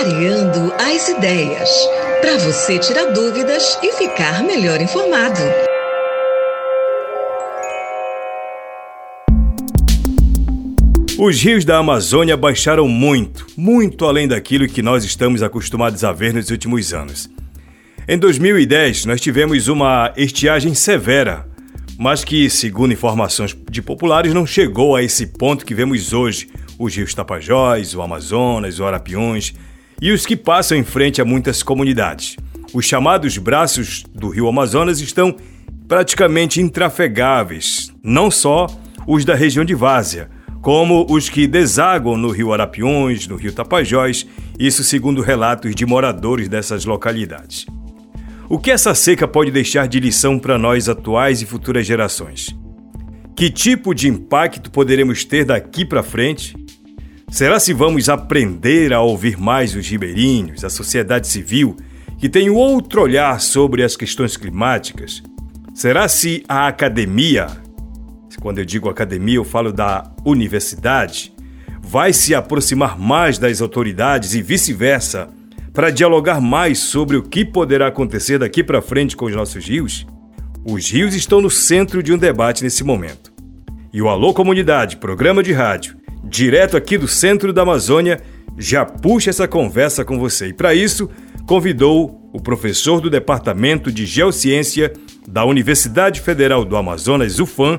Clareando as ideias. Para você tirar dúvidas e ficar melhor informado. Os rios da Amazônia baixaram muito, muito além daquilo que nós estamos acostumados a ver nos últimos anos. Em 2010, nós tivemos uma estiagem severa, mas que, segundo informações de populares, não chegou a esse ponto que vemos hoje, os rios Tapajós, o Amazonas, o Arapiões e os que passam em frente a muitas comunidades. Os chamados braços do rio Amazonas estão praticamente intrafegáveis, não só os da região de Várzea, como os que desaguam no rio Arapiões, no rio Tapajós, isso segundo relatos de moradores dessas localidades. O que essa seca pode deixar de lição para nós atuais e futuras gerações? Que tipo de impacto poderemos ter daqui para frente Será se vamos aprender a ouvir mais os ribeirinhos, a sociedade civil, que tem outro olhar sobre as questões climáticas? Será se a academia, quando eu digo academia, eu falo da universidade, vai se aproximar mais das autoridades e vice-versa para dialogar mais sobre o que poderá acontecer daqui para frente com os nossos rios? Os rios estão no centro de um debate nesse momento. E o Alô Comunidade, programa de rádio, direto aqui do centro da Amazônia, já puxa essa conversa com você. E para isso, convidou o professor do Departamento de Geociência da Universidade Federal do Amazonas, UFAM,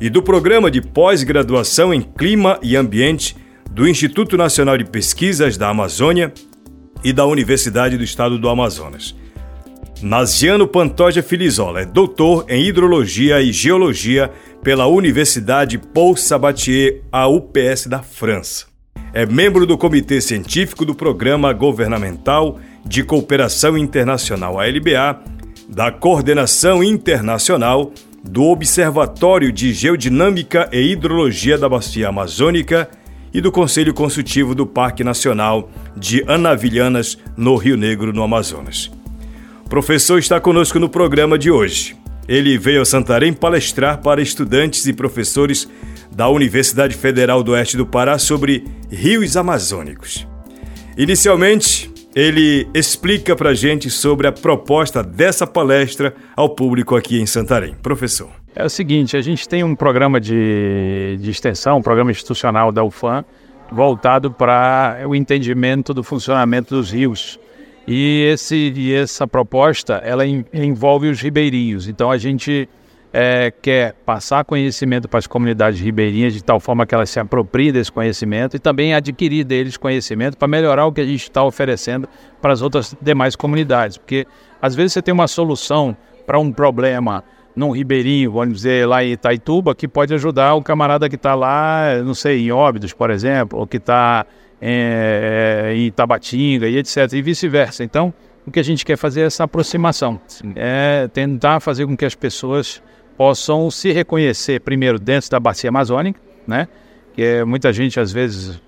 e do Programa de Pós-Graduação em Clima e Ambiente do Instituto Nacional de Pesquisas da Amazônia e da Universidade do Estado do Amazonas. Naziano Pantoja Filizola é doutor em Hidrologia e Geologia pela Universidade Paul Sabatier, a UPS da França. É membro do Comitê Científico do Programa Governamental de Cooperação Internacional, ALBA, da Coordenação Internacional do Observatório de Geodinâmica e Hidrologia da Bacia Amazônica e do Conselho Consultivo do Parque Nacional de Anavilhanas, no Rio Negro, no Amazonas. O professor está conosco no programa de hoje. Ele veio a Santarém palestrar para estudantes e professores da Universidade Federal do Oeste do Pará sobre rios amazônicos. Inicialmente, ele explica para a gente sobre a proposta dessa palestra ao público aqui em Santarém. Professor. É o seguinte, a gente tem um programa de, de extensão, um programa institucional da UFAM, voltado para o entendimento do funcionamento dos rios e, esse, e essa proposta, ela envolve os ribeirinhos. Então a gente é, quer passar conhecimento para as comunidades ribeirinhas de tal forma que elas se apropriem desse conhecimento e também adquirir deles conhecimento para melhorar o que a gente está oferecendo para as outras demais comunidades. Porque às vezes você tem uma solução para um problema num ribeirinho, vamos dizer, lá em Itaituba, que pode ajudar o camarada que está lá, não sei, em Óbidos, por exemplo, ou que está é, em Tabatinga e etc. E vice-versa. Então, o que a gente quer fazer é essa aproximação, é tentar fazer com que as pessoas possam se reconhecer primeiro dentro da bacia amazônica, né? Que é, muita gente às vezes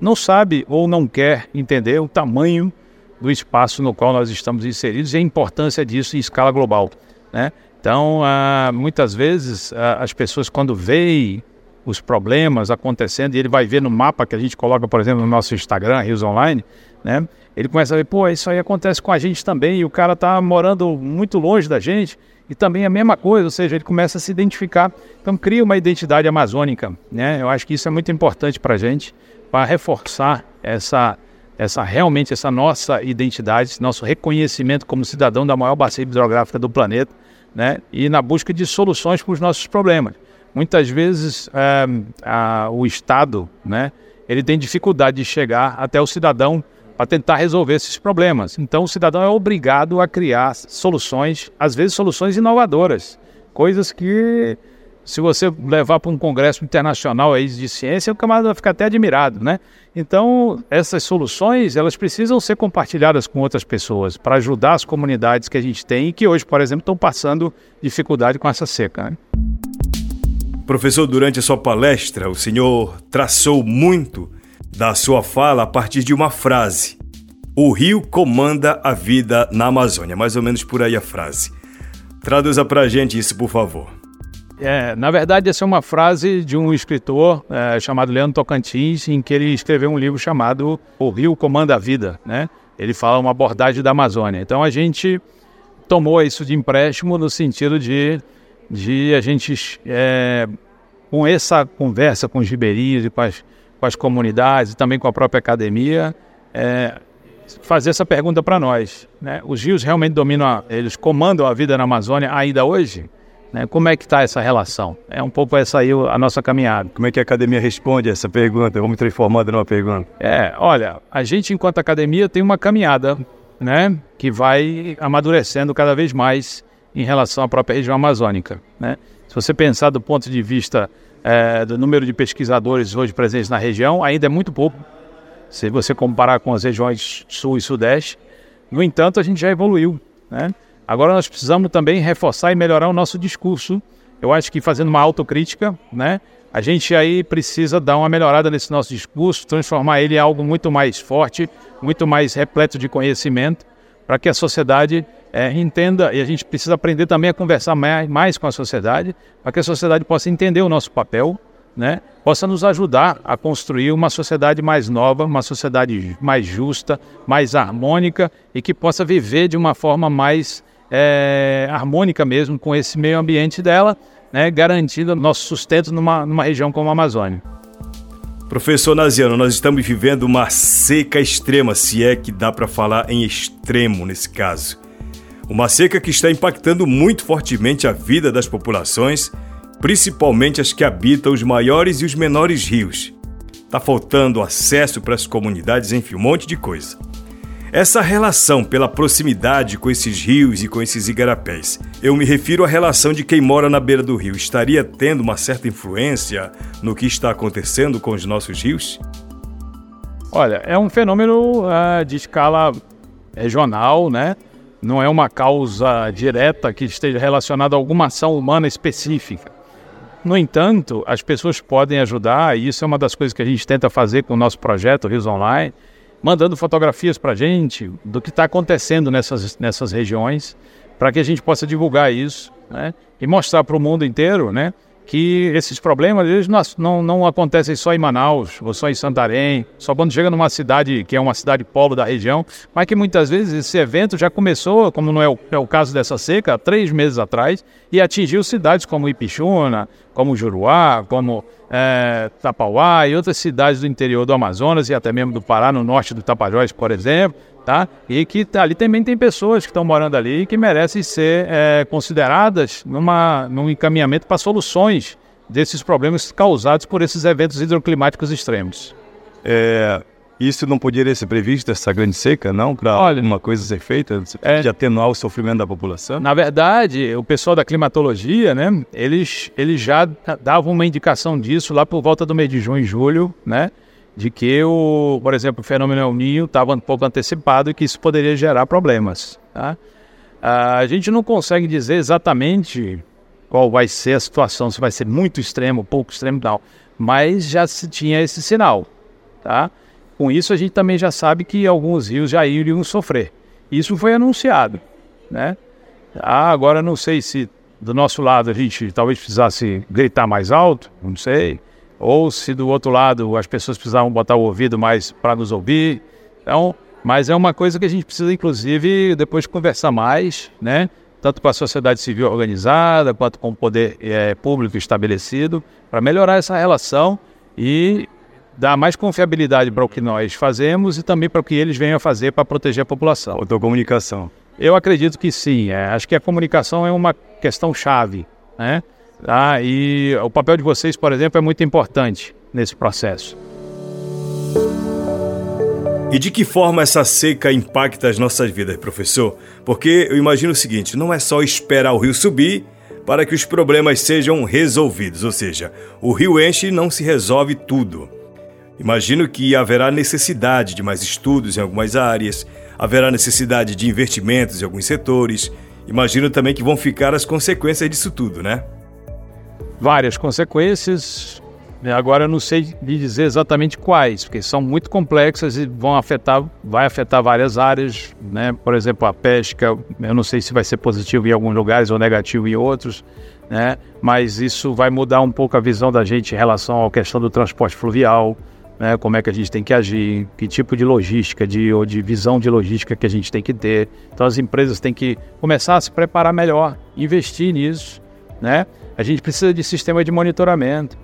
não sabe ou não quer entender o tamanho do espaço no qual nós estamos inseridos e a importância disso em escala global, né? Então, ah, muitas vezes ah, as pessoas quando veem os problemas acontecendo, e ele vai ver no mapa que a gente coloca, por exemplo, no nosso Instagram, Rios Online, né? Ele começa a ver, pô, isso aí acontece com a gente também, e o cara tá morando muito longe da gente, e também a mesma coisa, ou seja, ele começa a se identificar, então cria uma identidade amazônica, né? Eu acho que isso é muito importante para a gente, para reforçar essa, essa realmente essa nossa identidade, nosso reconhecimento como cidadão da maior bacia hidrográfica do planeta, né? E na busca de soluções para os nossos problemas muitas vezes é, a, o Estado, né, ele tem dificuldade de chegar até o cidadão para tentar resolver esses problemas. Então o cidadão é obrigado a criar soluções, às vezes soluções inovadoras, coisas que se você levar para um congresso internacional aí de ciência, o camarada vai ficar até admirado, né? Então, essas soluções, elas precisam ser compartilhadas com outras pessoas para ajudar as comunidades que a gente tem e que hoje, por exemplo, estão passando dificuldade com essa seca. Né? Professor, durante a sua palestra, o senhor traçou muito da sua fala a partir de uma frase. O rio comanda a vida na Amazônia. Mais ou menos por aí a frase. Traduza pra gente isso, por favor. É, na verdade, essa é uma frase de um escritor é, chamado Leandro Tocantins, em que ele escreveu um livro chamado O Rio Comanda a Vida, né? Ele fala uma abordagem da Amazônia. Então a gente tomou isso de empréstimo no sentido de, de a gente, é, com essa conversa com os ribeirinhos e com as, com as comunidades e também com a própria academia, é, fazer essa pergunta para nós. Né? Os rios realmente dominam, eles comandam a vida na Amazônia ainda hoje? Né? Como é que está essa relação? É um pouco essa aí a nossa caminhada. Como é que a academia responde a essa pergunta? Vamos transformando numa pergunta. É, olha, a gente enquanto academia tem uma caminhada, né, que vai amadurecendo cada vez mais em relação à própria região amazônica, né? Se você pensar do ponto de vista é, do número de pesquisadores hoje presentes na região, ainda é muito pouco, se você comparar com as regiões sul e sudeste. No entanto, a gente já evoluiu, né? Agora nós precisamos também reforçar e melhorar o nosso discurso. Eu acho que fazendo uma autocrítica, né? A gente aí precisa dar uma melhorada nesse nosso discurso, transformar ele em algo muito mais forte, muito mais repleto de conhecimento, para que a sociedade é, entenda e a gente precisa aprender também a conversar mais, mais com a sociedade, para que a sociedade possa entender o nosso papel, né? possa nos ajudar a construir uma sociedade mais nova, uma sociedade mais justa, mais harmônica e que possa viver de uma forma mais é, harmônica mesmo com esse meio ambiente dela, né, garantindo nosso sustento numa, numa região como a Amazônia. Professor Naziano, nós estamos vivendo uma seca extrema, se é que dá para falar em extremo nesse caso. Uma seca que está impactando muito fortemente a vida das populações, principalmente as que habitam os maiores e os menores rios. Está faltando acesso para as comunidades, enfim, um monte de coisa. Essa relação pela proximidade com esses rios e com esses igarapés, eu me refiro à relação de quem mora na beira do rio, estaria tendo uma certa influência no que está acontecendo com os nossos rios? Olha, é um fenômeno uh, de escala regional, né? Não é uma causa direta que esteja relacionada a alguma ação humana específica. No entanto, as pessoas podem ajudar, e isso é uma das coisas que a gente tenta fazer com o nosso projeto Rios Online, mandando fotografias para a gente do que está acontecendo nessas, nessas regiões, para que a gente possa divulgar isso né? e mostrar para o mundo inteiro né? que esses problemas eles não, não, não, acontecem só em Manaus ou só em Santarém, só quando chega numa cidade que é uma cidade polo da região, mas que muitas vezes esse evento já começou, como não é o, é o caso dessa seca, há três meses atrás, e atingiu cidades como Ipixuna, como Juruá, como é, Tapauá e outras cidades do interior do Amazonas e até mesmo do Pará, no norte do Tapajós, por exemplo, tá? E que ali também tem pessoas que estão morando ali e que merecem ser é, consideradas numa, num encaminhamento para soluções desses problemas causados por esses eventos hidroclimáticos extremos. É, isso não poderia ser previsto, essa grande seca, não? Para uma coisa ser feita, é, de atenuar o sofrimento da população? Na verdade, o pessoal da climatologia, né, eles, eles já davam uma indicação disso lá por volta do mês de junho e julho, né? De que, o, por exemplo, o fenômeno El Niño estava um pouco antecipado e que isso poderia gerar problemas. Tá? A gente não consegue dizer exatamente qual vai ser a situação, se vai ser muito extremo, pouco extremo, não. Mas já se tinha esse sinal, tá? Com isso, a gente também já sabe que alguns rios já iriam sofrer. Isso foi anunciado, né? Ah, agora não sei se do nosso lado a gente talvez precisasse gritar mais alto, não sei. Ou se do outro lado as pessoas precisavam botar o ouvido mais para nos ouvir. Então, mas é uma coisa que a gente precisa, inclusive, depois conversar mais, né? Tanto com a sociedade civil organizada, quanto com o poder é, público estabelecido, para melhorar essa relação e dar mais confiabilidade para o que nós fazemos e também para o que eles venham a fazer para proteger a população. Autocomunicação. Eu acredito que sim. É, acho que a comunicação é uma questão chave, né? Tá? E o papel de vocês, por exemplo, é muito importante nesse processo. E de que forma essa seca impacta as nossas vidas, professor? Porque eu imagino o seguinte: não é só esperar o rio subir para que os problemas sejam resolvidos, ou seja, o rio enche e não se resolve tudo. Imagino que haverá necessidade de mais estudos em algumas áreas, haverá necessidade de investimentos em alguns setores. Imagino também que vão ficar as consequências disso tudo, né? Várias consequências. Agora eu não sei lhe dizer exatamente quais, porque são muito complexas e vão afetar, vai afetar várias áreas, né? Por exemplo, a pesca, eu não sei se vai ser positivo em alguns lugares ou negativo em outros. né? mas isso vai mudar um pouco a visão da gente em relação à questão do transporte fluvial, né? como é que a gente tem que agir, que tipo de logística, de, ou de visão de logística que a gente tem que ter. Então as empresas têm que começar a se preparar melhor, investir nisso. Né? A gente precisa de sistema de monitoramento.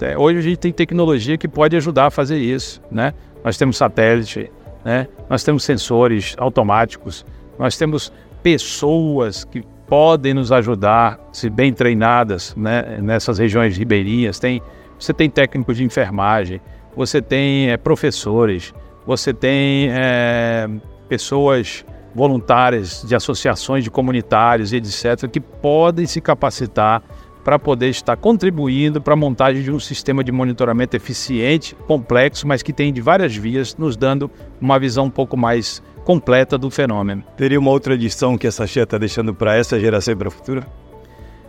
É, hoje a gente tem tecnologia que pode ajudar a fazer isso. Né? Nós temos satélite, né? nós temos sensores automáticos, nós temos pessoas que podem nos ajudar, se bem treinadas, né, nessas regiões ribeirinhas. Tem, você tem técnicos de enfermagem, você tem é, professores, você tem é, pessoas voluntárias de associações de comunitários e etc., que podem se capacitar para poder estar contribuindo para a montagem de um sistema de monitoramento eficiente, complexo, mas que tem de várias vias, nos dando uma visão um pouco mais completa do fenômeno. Teria uma outra lição que essa Xia está deixando para essa geração e para a futura?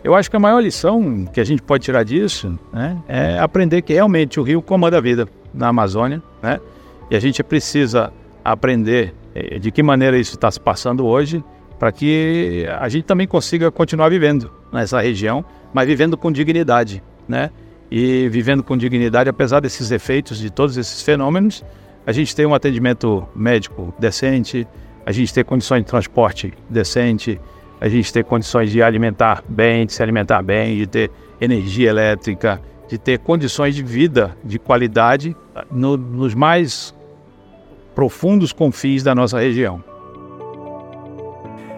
Eu acho que a maior lição que a gente pode tirar disso né, é aprender que realmente o rio comanda a vida na Amazônia, né? E a gente precisa aprender eh, de que maneira isso está se passando hoje para que a gente também consiga continuar vivendo nessa região, mas vivendo com dignidade, né? E vivendo com dignidade, apesar desses efeitos de todos esses fenômenos, a gente tem um atendimento médico decente, a gente tem condições de transporte decente, a gente tem condições de alimentar bem, de se alimentar bem, de ter energia elétrica, de ter condições de vida de qualidade no, nos mais profundos confins da nossa região.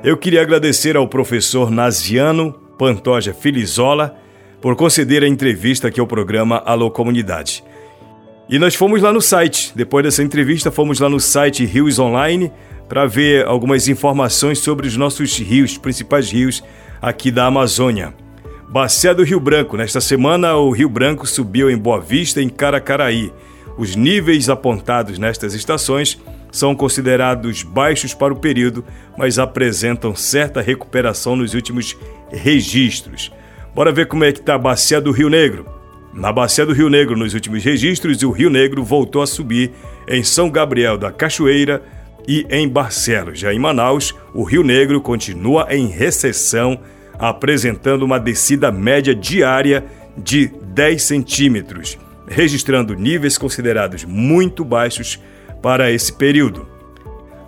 Eu queria agradecer ao professor Naziano Pantoja Filizola por conceder a entrevista aqui ao programa Alô Comunidade. E nós fomos lá no site, depois dessa entrevista, fomos lá no site Rios Online para ver algumas informações sobre os nossos rios, principais rios aqui da Amazônia. Bacia do Rio Branco. Nesta semana, o Rio Branco subiu em Boa Vista em Caracaraí. Os níveis apontados nestas estações são considerados baixos para o período, mas apresentam certa recuperação nos últimos registros. Bora ver como é que está a Bacia do Rio Negro. Na Bacia do Rio Negro, nos últimos registros, o Rio Negro voltou a subir em São Gabriel da Cachoeira e em Barcelos. Já em Manaus, o Rio Negro continua em recessão, apresentando uma descida média diária de 10 centímetros, registrando níveis considerados muito baixos para esse período.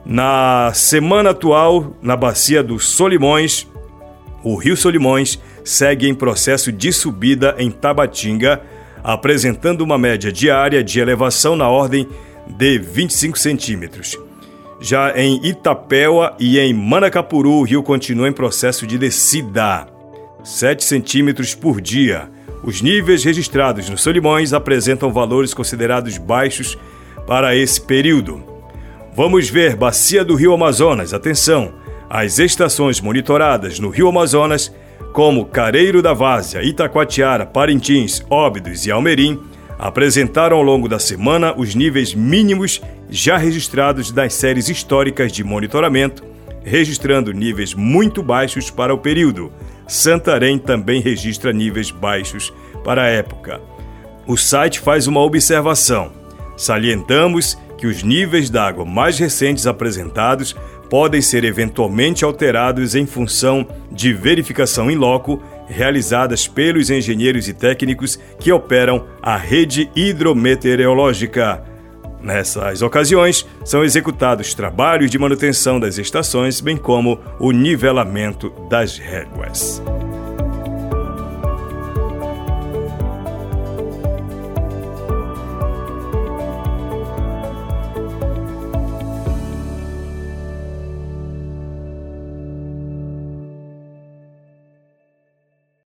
Na semana atual, na bacia dos Solimões, o Rio Solimões segue em processo de subida em Tabatinga, apresentando uma média diária de elevação na ordem de 25 centímetros. Já em Itapéua e em Manacapuru, o rio continua em processo de descida, 7 centímetros por dia. Os níveis registrados nos Solimões apresentam valores considerados baixos para esse período. Vamos ver Bacia do Rio Amazonas. Atenção! As estações monitoradas no Rio Amazonas como Careiro da Várzea, Itacoatiara, Parintins, Óbidos e Almerim, apresentaram ao longo da semana os níveis mínimos já registrados das séries históricas de monitoramento, registrando níveis muito baixos para o período. Santarém também registra níveis baixos para a época. O site faz uma observação. Salientamos que os níveis d'água mais recentes apresentados podem ser eventualmente alterados em função de verificação em loco realizadas pelos engenheiros e técnicos que operam a rede hidrometeorológica. Nessas ocasiões, são executados trabalhos de manutenção das estações, bem como o nivelamento das réguas.